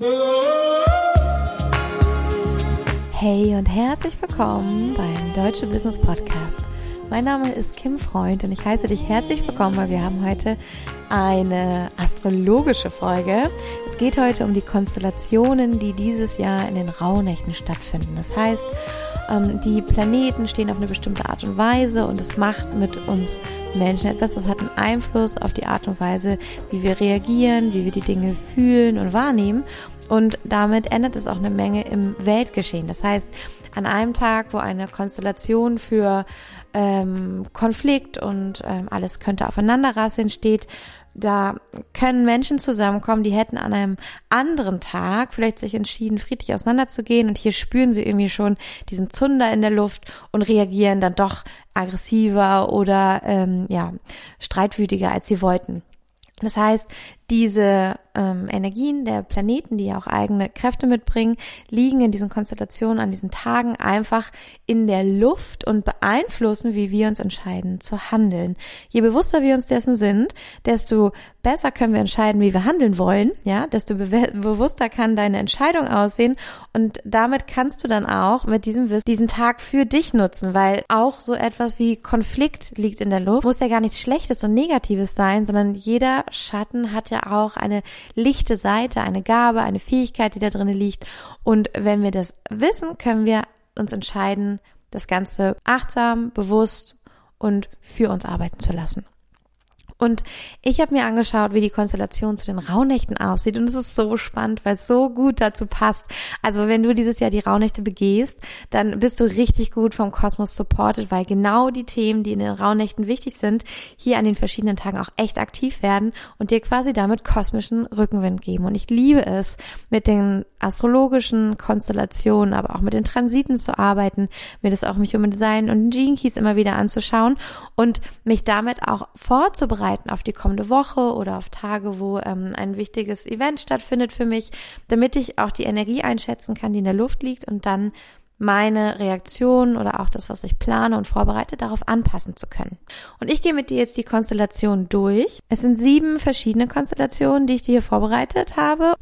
Hey und herzlich willkommen beim Deutsche Business Podcast. Mein Name ist Kim Freund und ich heiße dich herzlich willkommen, weil wir haben heute eine astrologische Folge. Es geht heute um die Konstellationen, die dieses Jahr in den Rauhnächten stattfinden. Das heißt, ähm, die Planeten stehen auf eine bestimmte Art und Weise und es macht mit uns Menschen etwas. Das hat einen Einfluss auf die Art und Weise, wie wir reagieren, wie wir die Dinge fühlen und wahrnehmen. Und damit ändert es auch eine Menge im Weltgeschehen. Das heißt, an einem Tag, wo eine Konstellation für ähm, Konflikt und ähm, alles könnte aufeinanderrasseln steht, da können Menschen zusammenkommen, die hätten an einem anderen Tag vielleicht sich entschieden, friedlich auseinanderzugehen und hier spüren sie irgendwie schon diesen Zunder in der Luft und reagieren dann doch aggressiver oder ähm, ja streitwütiger, als sie wollten. Das heißt, diese ähm, Energien der Planeten, die ja auch eigene Kräfte mitbringen, liegen in diesen Konstellationen an diesen Tagen einfach in der Luft und beeinflussen, wie wir uns entscheiden zu handeln. Je bewusster wir uns dessen sind, desto besser können wir entscheiden, wie wir handeln wollen, ja, desto be bewusster kann deine Entscheidung aussehen und damit kannst du dann auch mit diesem Wissen diesen Tag für dich nutzen, weil auch so etwas wie Konflikt liegt in der Luft, muss ja gar nichts Schlechtes und Negatives sein, sondern jeder Schatten hat ja auch eine lichte Seite, eine Gabe, eine Fähigkeit, die da drin liegt. Und wenn wir das wissen, können wir uns entscheiden, das Ganze achtsam, bewusst und für uns arbeiten zu lassen. Und ich habe mir angeschaut, wie die Konstellation zu den Rauhnächten aussieht. Und es ist so spannend, weil es so gut dazu passt. Also wenn du dieses Jahr die Rauhnächte begehst, dann bist du richtig gut vom Kosmos supported, weil genau die Themen, die in den Rauhnächten wichtig sind, hier an den verschiedenen Tagen auch echt aktiv werden und dir quasi damit kosmischen Rückenwind geben. Und ich liebe es, mit den astrologischen Konstellationen, aber auch mit den Transiten zu arbeiten, mir das auch mich um Design und Gene Keys immer wieder anzuschauen und mich damit auch vorzubereiten vorbereiten auf die kommende Woche oder auf Tage, wo ähm, ein wichtiges Event stattfindet für mich, damit ich auch die Energie einschätzen kann, die in der Luft liegt und dann meine Reaktion oder auch das, was ich plane und vorbereite, darauf anpassen zu können. Und ich gehe mit dir jetzt die Konstellation durch. Es sind sieben verschiedene Konstellationen, die ich dir hier vorbereitet habe.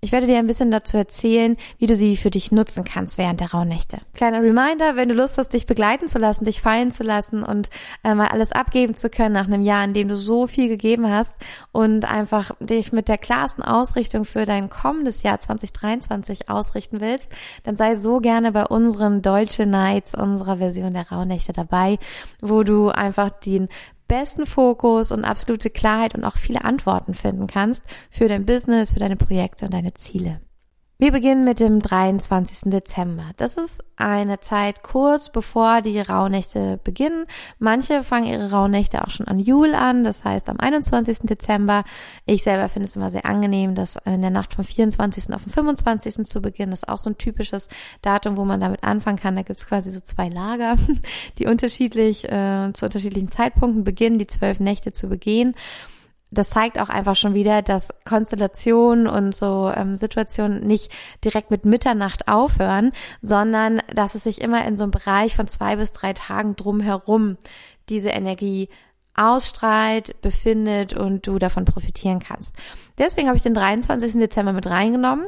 Ich werde dir ein bisschen dazu erzählen, wie du sie für dich nutzen kannst während der Rauhnächte. Kleiner Reminder, wenn du Lust hast, dich begleiten zu lassen, dich fallen zu lassen und äh, mal alles abgeben zu können nach einem Jahr, in dem du so viel gegeben hast und einfach dich mit der klarsten Ausrichtung für dein kommendes Jahr 2023 ausrichten willst, dann sei so gerne bei unseren Deutsche Nights, unserer Version der Rauhnächte dabei, wo du einfach den besten Fokus und absolute Klarheit und auch viele Antworten finden kannst für dein Business, für deine Projekte und deine Ziele. Wir beginnen mit dem 23. Dezember. Das ist eine Zeit kurz bevor die Rauhnächte beginnen. Manche fangen ihre Rauhnächte auch schon an Jul an, das heißt am 21. Dezember. Ich selber finde es immer sehr angenehm, das in der Nacht vom 24. auf den 25. zu beginnen. Das ist auch so ein typisches Datum, wo man damit anfangen kann. Da gibt es quasi so zwei Lager, die unterschiedlich äh, zu unterschiedlichen Zeitpunkten beginnen, die zwölf Nächte zu begehen das zeigt auch einfach schon wieder, dass Konstellationen und so ähm, Situationen nicht direkt mit Mitternacht aufhören, sondern dass es sich immer in so einem Bereich von zwei bis drei Tagen drumherum diese Energie ausstrahlt, befindet und du davon profitieren kannst. Deswegen habe ich den 23. Dezember mit reingenommen.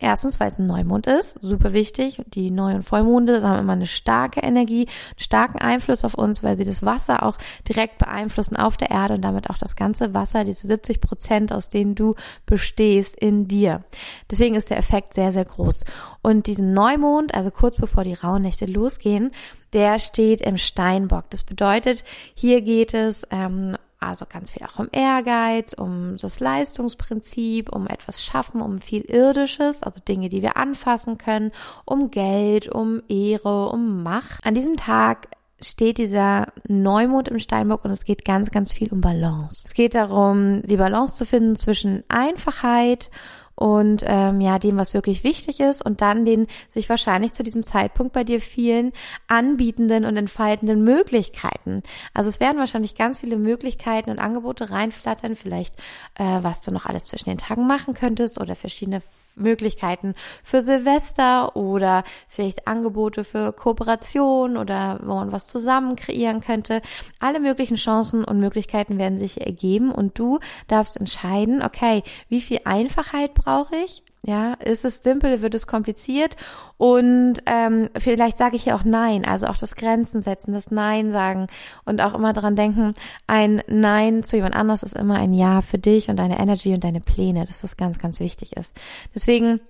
Erstens, weil es ein Neumond ist, super wichtig. Die Neu- und Vollmonde haben immer eine starke Energie, einen starken Einfluss auf uns, weil sie das Wasser auch direkt beeinflussen auf der Erde und damit auch das ganze Wasser, diese 70 Prozent, aus denen du bestehst, in dir. Deswegen ist der Effekt sehr, sehr groß. Und diesen Neumond, also kurz bevor die Rauhnächte losgehen, der steht im Steinbock. Das bedeutet, hier geht es ähm, also ganz viel auch um Ehrgeiz, um das Leistungsprinzip, um etwas schaffen, um viel Irdisches, also Dinge, die wir anfassen können, um Geld, um Ehre, um Macht. An diesem Tag steht dieser Neumond im Steinbock und es geht ganz, ganz viel um Balance. Es geht darum, die Balance zu finden zwischen Einfachheit und ähm, ja dem, was wirklich wichtig ist und dann den sich wahrscheinlich zu diesem Zeitpunkt bei dir vielen anbietenden und entfaltenden Möglichkeiten. Also es werden wahrscheinlich ganz viele Möglichkeiten und Angebote reinflattern, vielleicht äh, was du noch alles zwischen den Tagen machen könntest oder verschiedene Möglichkeiten für Silvester oder vielleicht Angebote für Kooperation oder wo man was zusammen kreieren könnte. Alle möglichen Chancen und Möglichkeiten werden sich ergeben und du darfst entscheiden, okay, wie viel Einfachheit brauche ich? Ja, ist es simpel, wird es kompliziert und ähm, vielleicht sage ich hier auch Nein, also auch das Grenzen setzen, das Nein sagen und auch immer daran denken, ein Nein zu jemand anders ist immer ein Ja für dich und deine Energy und deine Pläne, dass das ganz, ganz wichtig ist. Deswegen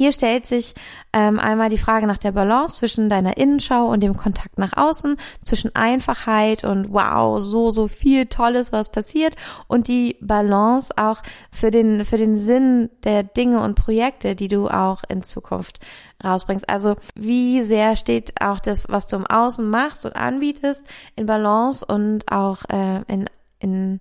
hier stellt sich ähm, einmal die Frage nach der Balance zwischen deiner Innenschau und dem Kontakt nach außen, zwischen Einfachheit und wow, so, so viel Tolles, was passiert und die Balance auch für den, für den Sinn der Dinge und Projekte, die du auch in Zukunft rausbringst. Also wie sehr steht auch das, was du im Außen machst und anbietest, in Balance und auch äh, in, in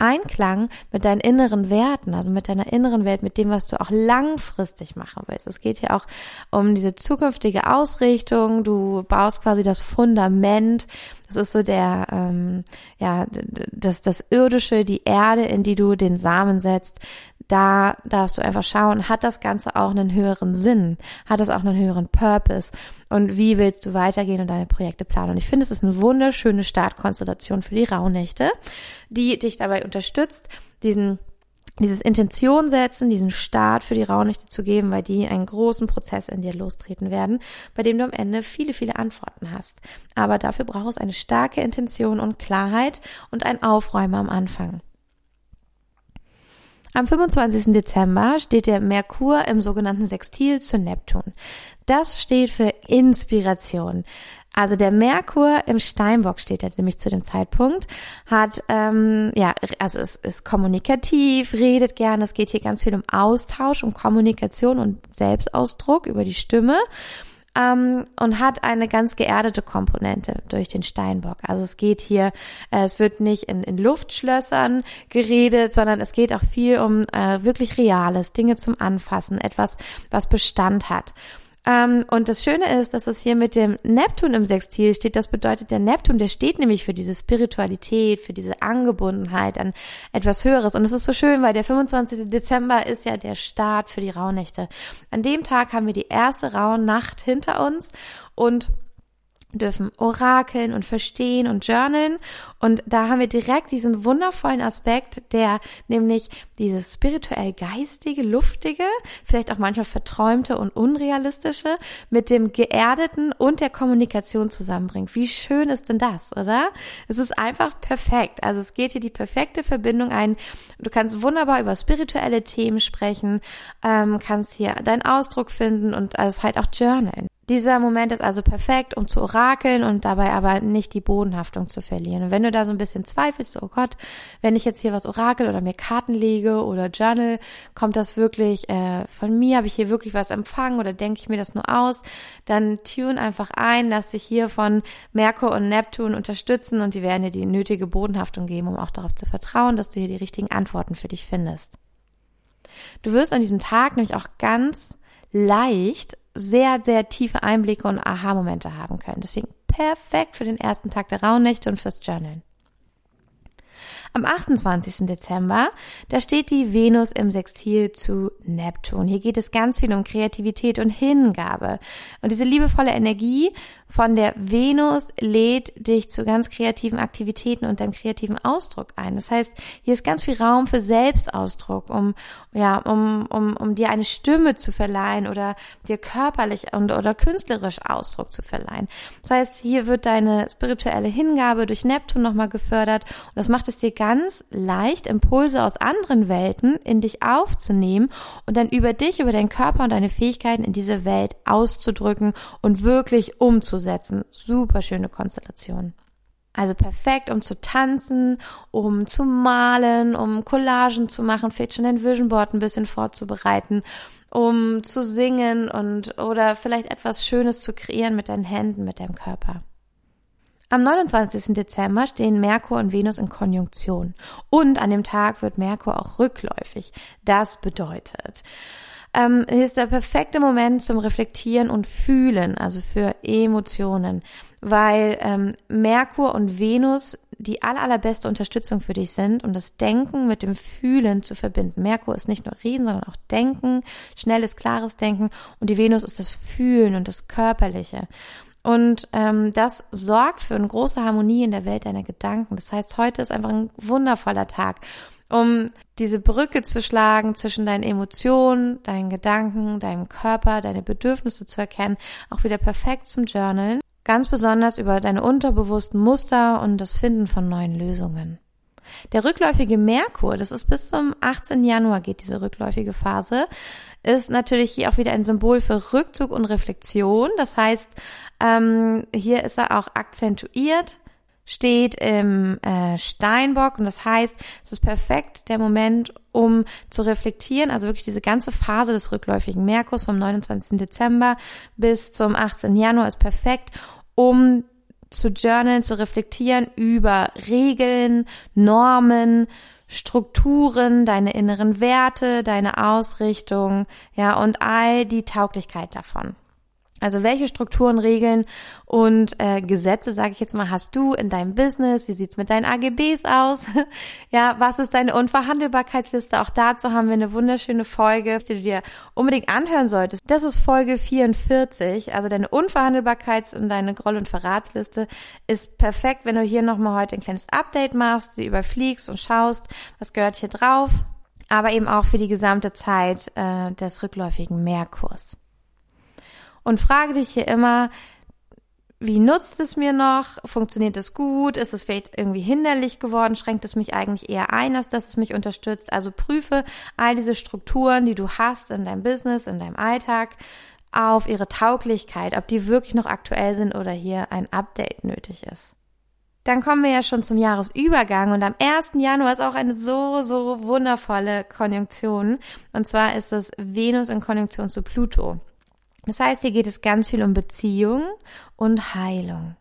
Einklang mit deinen inneren Werten, also mit deiner inneren Welt, mit dem, was du auch langfristig machen willst. Es geht hier auch um diese zukünftige Ausrichtung. Du baust quasi das Fundament. Das ist so der, ähm, ja, das, das Irdische, die Erde, in die du den Samen setzt da darfst du einfach schauen, hat das Ganze auch einen höheren Sinn? Hat es auch einen höheren Purpose? Und wie willst du weitergehen und deine Projekte planen? Und ich finde, es ist eine wunderschöne Startkonstellation für die Rauhnächte, die dich dabei unterstützt, diesen dieses Intention setzen, diesen Start für die Rauhnächte zu geben, weil die einen großen Prozess in dir lostreten werden, bei dem du am Ende viele, viele Antworten hast. Aber dafür braucht es eine starke Intention und Klarheit und ein Aufräumen am Anfang. Am 25. Dezember steht der Merkur im sogenannten Sextil zu Neptun. Das steht für Inspiration. Also der Merkur im Steinbock steht er nämlich zu dem Zeitpunkt, hat ähm, ja, also es ist kommunikativ, redet gerne, es geht hier ganz viel um Austausch, um Kommunikation und Selbstausdruck über die Stimme ähm, und hat eine ganz geerdete Komponente durch den Steinbock. Also es geht hier, äh, es wird nicht in, in Luftschlössern geredet, sondern es geht auch viel um äh, wirklich Reales, Dinge zum Anfassen, etwas, was Bestand hat. Ähm, und das Schöne ist, dass es hier mit dem Neptun im Sextil steht. Das bedeutet, der Neptun, der steht nämlich für diese Spiritualität, für diese Angebundenheit an etwas Höheres. Und es ist so schön, weil der 25. Dezember ist ja der Start für die Rauhnächte. An dem Tag haben wir die erste Rauhnacht hinter uns und dürfen orakeln und verstehen und journalen. Und da haben wir direkt diesen wundervollen Aspekt, der nämlich dieses spirituell geistige, luftige, vielleicht auch manchmal verträumte und unrealistische mit dem geerdeten und der Kommunikation zusammenbringt. Wie schön ist denn das, oder? Es ist einfach perfekt. Also es geht hier die perfekte Verbindung ein. Du kannst wunderbar über spirituelle Themen sprechen, ähm, kannst hier deinen Ausdruck finden und also halt auch journalen. Dieser Moment ist also perfekt, um zu orakeln und dabei aber nicht die Bodenhaftung zu verlieren. Und wenn du da so ein bisschen zweifelst, oh Gott, wenn ich jetzt hier was orakel oder mir Karten lege oder Journal, kommt das wirklich äh, von mir, habe ich hier wirklich was empfangen oder denke ich mir das nur aus, dann tune einfach ein, lass dich hier von Merkur und Neptun unterstützen und die werden dir die nötige Bodenhaftung geben, um auch darauf zu vertrauen, dass du hier die richtigen Antworten für dich findest. Du wirst an diesem Tag nämlich auch ganz leicht sehr, sehr tiefe Einblicke und Aha-Momente haben können. Deswegen perfekt für den ersten Tag der Rauhnächte und fürs Journalen. Am 28. Dezember, da steht die Venus im Sextil zu Neptun. Hier geht es ganz viel um Kreativität und Hingabe. Und diese liebevolle Energie von der Venus lädt dich zu ganz kreativen Aktivitäten und deinem kreativen Ausdruck ein. Das heißt, hier ist ganz viel Raum für Selbstausdruck, um, ja, um, um, um dir eine Stimme zu verleihen oder dir körperlich und, oder künstlerisch Ausdruck zu verleihen. Das heißt, hier wird deine spirituelle Hingabe durch Neptun nochmal gefördert und das macht es dir ganz leicht, Impulse aus anderen Welten in dich aufzunehmen und dann über dich, über deinen Körper und deine Fähigkeiten in diese Welt auszudrücken und wirklich umzusetzen umzusetzen. Super schöne Konstellation. Also perfekt, um zu tanzen, um zu malen, um Collagen zu machen, vielleicht schon dein Vision Board ein bisschen vorzubereiten, um zu singen und oder vielleicht etwas Schönes zu kreieren mit deinen Händen, mit deinem Körper. Am 29. Dezember stehen Merkur und Venus in Konjunktion. Und an dem Tag wird Merkur auch rückläufig. Das bedeutet, ähm, ist der perfekte Moment zum Reflektieren und Fühlen, also für Emotionen, weil ähm, Merkur und Venus die aller, allerbeste Unterstützung für dich sind und das Denken mit dem Fühlen zu verbinden. Merkur ist nicht nur Reden, sondern auch Denken, schnelles, klares Denken und die Venus ist das Fühlen und das Körperliche. Und ähm, das sorgt für eine große Harmonie in der Welt deiner Gedanken. Das heißt, heute ist einfach ein wundervoller Tag, um diese Brücke zu schlagen zwischen deinen Emotionen, deinen Gedanken, deinem Körper, deine Bedürfnisse zu erkennen, auch wieder perfekt zum Journalen. Ganz besonders über deine unterbewussten Muster und das Finden von neuen Lösungen. Der rückläufige Merkur, das ist bis zum 18. Januar geht diese rückläufige Phase, ist natürlich hier auch wieder ein Symbol für Rückzug und Reflexion. Das heißt, ähm, hier ist er auch akzentuiert steht im äh, Steinbock und das heißt, es ist perfekt der Moment, um zu reflektieren, also wirklich diese ganze Phase des rückläufigen Merkurs vom 29. Dezember bis zum 18. Januar ist perfekt, um zu journalen, zu reflektieren über Regeln, Normen, Strukturen, deine inneren Werte, deine Ausrichtung, ja, und all die Tauglichkeit davon. Also welche Strukturen, Regeln und äh, Gesetze, sage ich jetzt mal, hast du in deinem Business? Wie sieht's mit deinen AGBs aus? ja, was ist deine Unverhandelbarkeitsliste? Auch dazu haben wir eine wunderschöne Folge, die du dir unbedingt anhören solltest. Das ist Folge 44. Also deine Unverhandelbarkeits- und deine Groll- und Verratsliste ist perfekt, wenn du hier nochmal heute ein kleines Update machst, die überfliegst und schaust, was gehört hier drauf. Aber eben auch für die gesamte Zeit äh, des rückläufigen Merkurs und frage dich hier immer, wie nutzt es mir noch? Funktioniert es gut? Ist es vielleicht irgendwie hinderlich geworden? Schränkt es mich eigentlich eher ein, als dass es mich unterstützt? Also prüfe all diese Strukturen, die du hast in deinem Business, in deinem Alltag, auf ihre Tauglichkeit, ob die wirklich noch aktuell sind oder hier ein Update nötig ist. Dann kommen wir ja schon zum Jahresübergang und am 1. Januar ist auch eine so, so wundervolle Konjunktion. Und zwar ist es Venus in Konjunktion zu Pluto. Das heißt, hier geht es ganz viel um Beziehung und Heilung.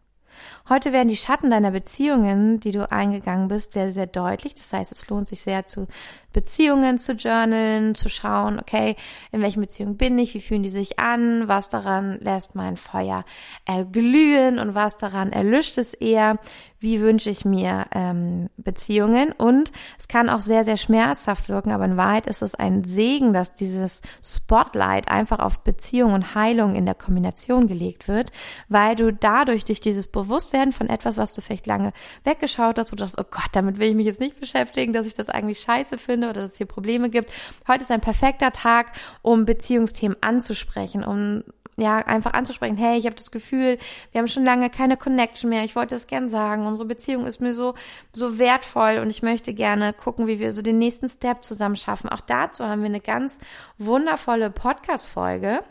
Heute werden die Schatten deiner Beziehungen, die du eingegangen bist, sehr, sehr deutlich. Das heißt, es lohnt sich sehr zu Beziehungen zu journalen, zu schauen, okay, in welchen Beziehungen bin ich, wie fühlen die sich an, was daran lässt mein Feuer erglühen und was daran erlischt es eher, wie wünsche ich mir ähm, Beziehungen und es kann auch sehr, sehr schmerzhaft wirken, aber in Wahrheit ist es ein Segen, dass dieses Spotlight einfach auf Beziehung und Heilung in der Kombination gelegt wird, weil du dadurch durch dieses Bewusstwerden von etwas, was du vielleicht lange weggeschaut hast, wo du dachtest, oh Gott, damit will ich mich jetzt nicht beschäftigen, dass ich das eigentlich scheiße finde, oder dass es hier Probleme gibt. Heute ist ein perfekter Tag, um Beziehungsthemen anzusprechen, um ja, einfach anzusprechen, hey, ich habe das Gefühl, wir haben schon lange keine Connection mehr. Ich wollte das gern sagen. Unsere Beziehung ist mir so, so wertvoll und ich möchte gerne gucken, wie wir so den nächsten Step zusammen schaffen. Auch dazu haben wir eine ganz wundervolle Podcast-Folge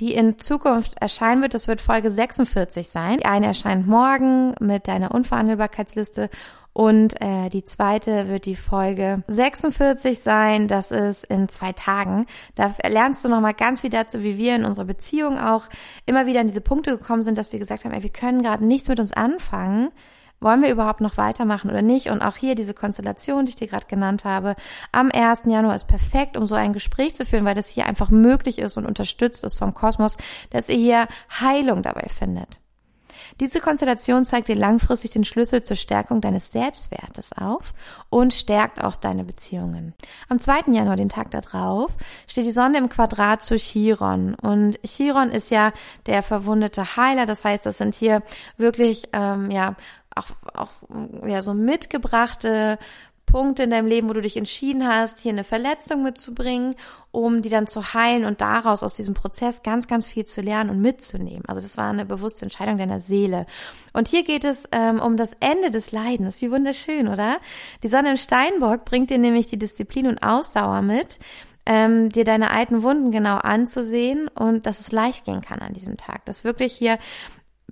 die in Zukunft erscheinen wird. Das wird Folge 46 sein. Die eine erscheint morgen mit deiner Unverhandelbarkeitsliste und äh, die zweite wird die Folge 46 sein. Das ist in zwei Tagen. Da lernst du nochmal ganz viel dazu, wie wir in unserer Beziehung auch immer wieder an diese Punkte gekommen sind, dass wir gesagt haben, ey, wir können gerade nichts mit uns anfangen. Wollen wir überhaupt noch weitermachen oder nicht? Und auch hier diese Konstellation, die ich dir gerade genannt habe, am 1. Januar ist perfekt, um so ein Gespräch zu führen, weil das hier einfach möglich ist und unterstützt ist vom Kosmos, dass ihr hier Heilung dabei findet. Diese Konstellation zeigt dir langfristig den Schlüssel zur Stärkung deines Selbstwertes auf und stärkt auch deine Beziehungen. Am 2. Januar, den Tag darauf, steht die Sonne im Quadrat zu Chiron. Und Chiron ist ja der verwundete Heiler. Das heißt, das sind hier wirklich, ähm, ja, auch, auch ja, so mitgebrachte Punkte in deinem Leben, wo du dich entschieden hast, hier eine Verletzung mitzubringen, um die dann zu heilen und daraus aus diesem Prozess ganz, ganz viel zu lernen und mitzunehmen. Also das war eine bewusste Entscheidung deiner Seele. Und hier geht es ähm, um das Ende des Leidens. Wie wunderschön, oder? Die Sonne im Steinbock bringt dir nämlich die Disziplin und Ausdauer mit, ähm, dir deine alten Wunden genau anzusehen und dass es leicht gehen kann an diesem Tag. Dass wirklich hier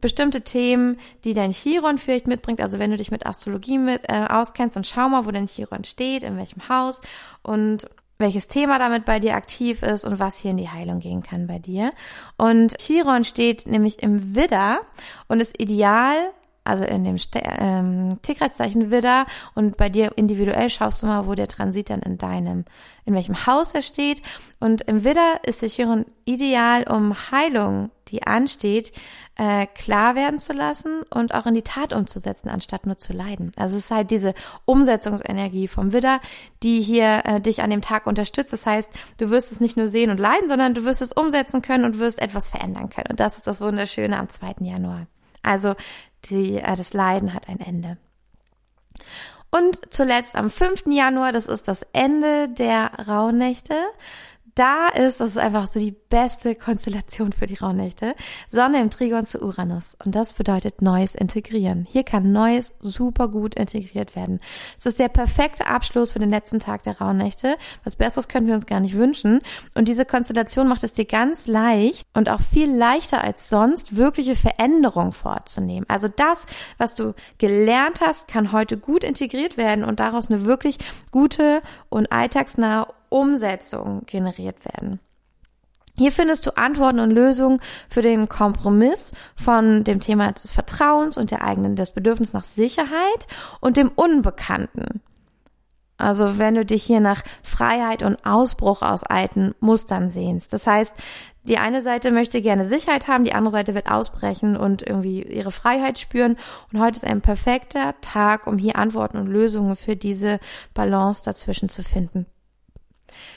bestimmte Themen, die dein Chiron vielleicht mitbringt. Also wenn du dich mit Astrologie mit, äh, auskennst und schau mal, wo dein Chiron steht, in welchem Haus und welches Thema damit bei dir aktiv ist und was hier in die Heilung gehen kann bei dir. Und Chiron steht nämlich im Widder und ist ideal also in dem Ste ähm, Tierkreiszeichen Widder und bei dir individuell schaust du mal, wo der Transit dann in deinem, in welchem Haus er steht. Und im Widder ist der Chiron ideal, um Heilung, die ansteht, äh, klar werden zu lassen und auch in die Tat umzusetzen, anstatt nur zu leiden. Also es ist halt diese Umsetzungsenergie vom Widder, die hier äh, dich an dem Tag unterstützt. Das heißt, du wirst es nicht nur sehen und leiden, sondern du wirst es umsetzen können und wirst etwas verändern können. Und das ist das Wunderschöne am 2. Januar. Also die, äh, das Leiden hat ein Ende. Und zuletzt am 5. Januar, das ist das Ende der Rauhnächte, da ist, das ist einfach so die beste Konstellation für die Rauhnächte. Sonne im Trigon zu Uranus. Und das bedeutet Neues integrieren. Hier kann Neues super gut integriert werden. Es ist der perfekte Abschluss für den letzten Tag der Rauhnächte. Was Besseres können wir uns gar nicht wünschen. Und diese Konstellation macht es dir ganz leicht und auch viel leichter als sonst, wirkliche Veränderungen vorzunehmen. Also das, was du gelernt hast, kann heute gut integriert werden und daraus eine wirklich gute und alltagsnahe Umsetzung generiert werden. Hier findest du Antworten und Lösungen für den Kompromiss von dem Thema des Vertrauens und der eigenen, des Bedürfnisses nach Sicherheit und dem Unbekannten. Also wenn du dich hier nach Freiheit und Ausbruch aus alten Mustern sehnst. Das heißt, die eine Seite möchte gerne Sicherheit haben, die andere Seite wird ausbrechen und irgendwie ihre Freiheit spüren. Und heute ist ein perfekter Tag, um hier Antworten und Lösungen für diese Balance dazwischen zu finden.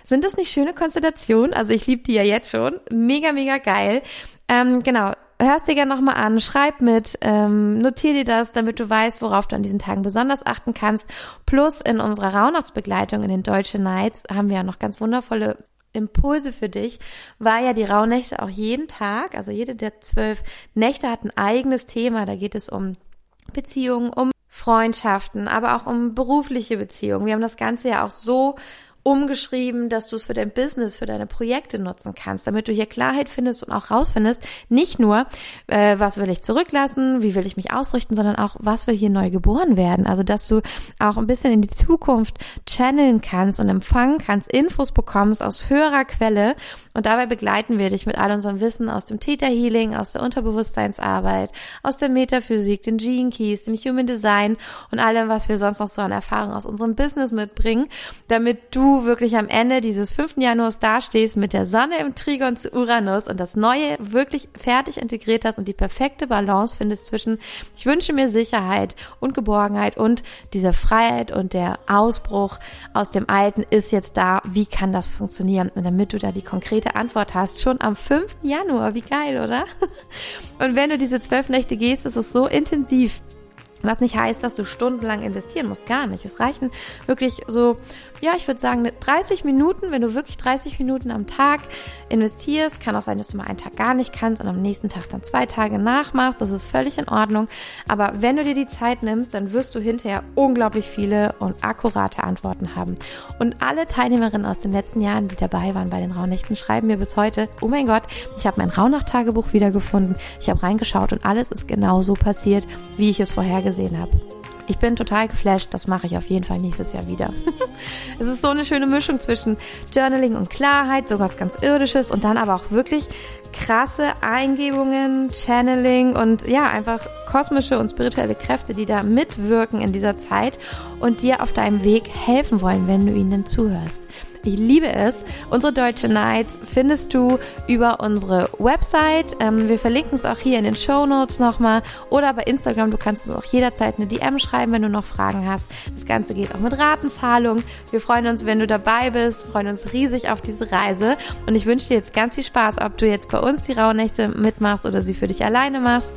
Sind das nicht schöne Konstellationen? Also ich liebe die ja jetzt schon. Mega, mega geil. Ähm, genau. Hörst dir gerne nochmal an, schreib mit, ähm, notier dir das, damit du weißt, worauf du an diesen Tagen besonders achten kannst. Plus in unserer Rauhnachtsbegleitung in den Deutschen Nights haben wir ja noch ganz wundervolle Impulse für dich, weil ja die Rauhnächte auch jeden Tag, also jede der zwölf Nächte hat ein eigenes Thema. Da geht es um Beziehungen, um Freundschaften, aber auch um berufliche Beziehungen. Wir haben das Ganze ja auch so umgeschrieben, dass du es für dein Business, für deine Projekte nutzen kannst, damit du hier Klarheit findest und auch rausfindest, nicht nur, äh, was will ich zurücklassen, wie will ich mich ausrichten, sondern auch, was will hier neu geboren werden. Also, dass du auch ein bisschen in die Zukunft channeln kannst und empfangen kannst, Infos bekommst aus höherer Quelle und dabei begleiten wir dich mit all unserem Wissen aus dem Theta Healing, aus der Unterbewusstseinsarbeit, aus der Metaphysik, den Gene Keys, dem Human Design und allem, was wir sonst noch so an Erfahrung aus unserem Business mitbringen, damit du wirklich am Ende dieses 5. Januars dastehst mit der Sonne im Trigon zu Uranus und das Neue wirklich fertig integriert hast und die perfekte Balance findest zwischen ich wünsche mir Sicherheit und Geborgenheit und diese Freiheit und der Ausbruch aus dem Alten ist jetzt da. Wie kann das funktionieren? Und damit du da die konkrete Antwort hast, schon am 5. Januar. Wie geil, oder? Und wenn du diese zwölf Nächte gehst, ist es so intensiv. Was nicht heißt, dass du stundenlang investieren musst, gar nicht. Es reichen wirklich so ja, ich würde sagen 30 Minuten, wenn du wirklich 30 Minuten am Tag investierst, kann auch sein, dass du mal einen Tag gar nicht kannst und am nächsten Tag dann zwei Tage nachmachst, das ist völlig in Ordnung. Aber wenn du dir die Zeit nimmst, dann wirst du hinterher unglaublich viele und akkurate Antworten haben. Und alle Teilnehmerinnen aus den letzten Jahren, die dabei waren bei den Rauhnächten, schreiben mir bis heute, oh mein Gott, ich habe mein Rauhnacht-Tagebuch wiedergefunden, ich habe reingeschaut und alles ist genau so passiert, wie ich es vorhergesehen habe. Ich bin total geflasht. Das mache ich auf jeden Fall nächstes Jahr wieder. es ist so eine schöne Mischung zwischen Journaling und Klarheit, sowas ganz Irdisches und dann aber auch wirklich krasse Eingebungen, Channeling und ja, einfach kosmische und spirituelle Kräfte, die da mitwirken in dieser Zeit und dir auf deinem Weg helfen wollen, wenn du ihnen zuhörst. Ich liebe es. Unsere Deutsche Nights findest du über unsere Website. Ähm, wir verlinken es auch hier in den Show Notes nochmal oder bei Instagram. Du kannst uns auch jederzeit eine DM schreiben, wenn du noch Fragen hast. Das Ganze geht auch mit Ratenzahlung. Wir freuen uns, wenn du dabei bist, freuen uns riesig auf diese Reise und ich wünsche dir jetzt ganz viel Spaß, ob du jetzt bei uns die Rauhnächte mitmachst oder sie für dich alleine machst.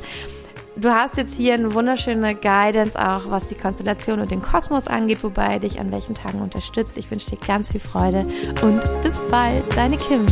Du hast jetzt hier eine wunderschöne Guidance auch, was die Konstellation und den Kosmos angeht, wobei dich an welchen Tagen unterstützt. Ich wünsche dir ganz viel Freude und bis bald, deine Kim.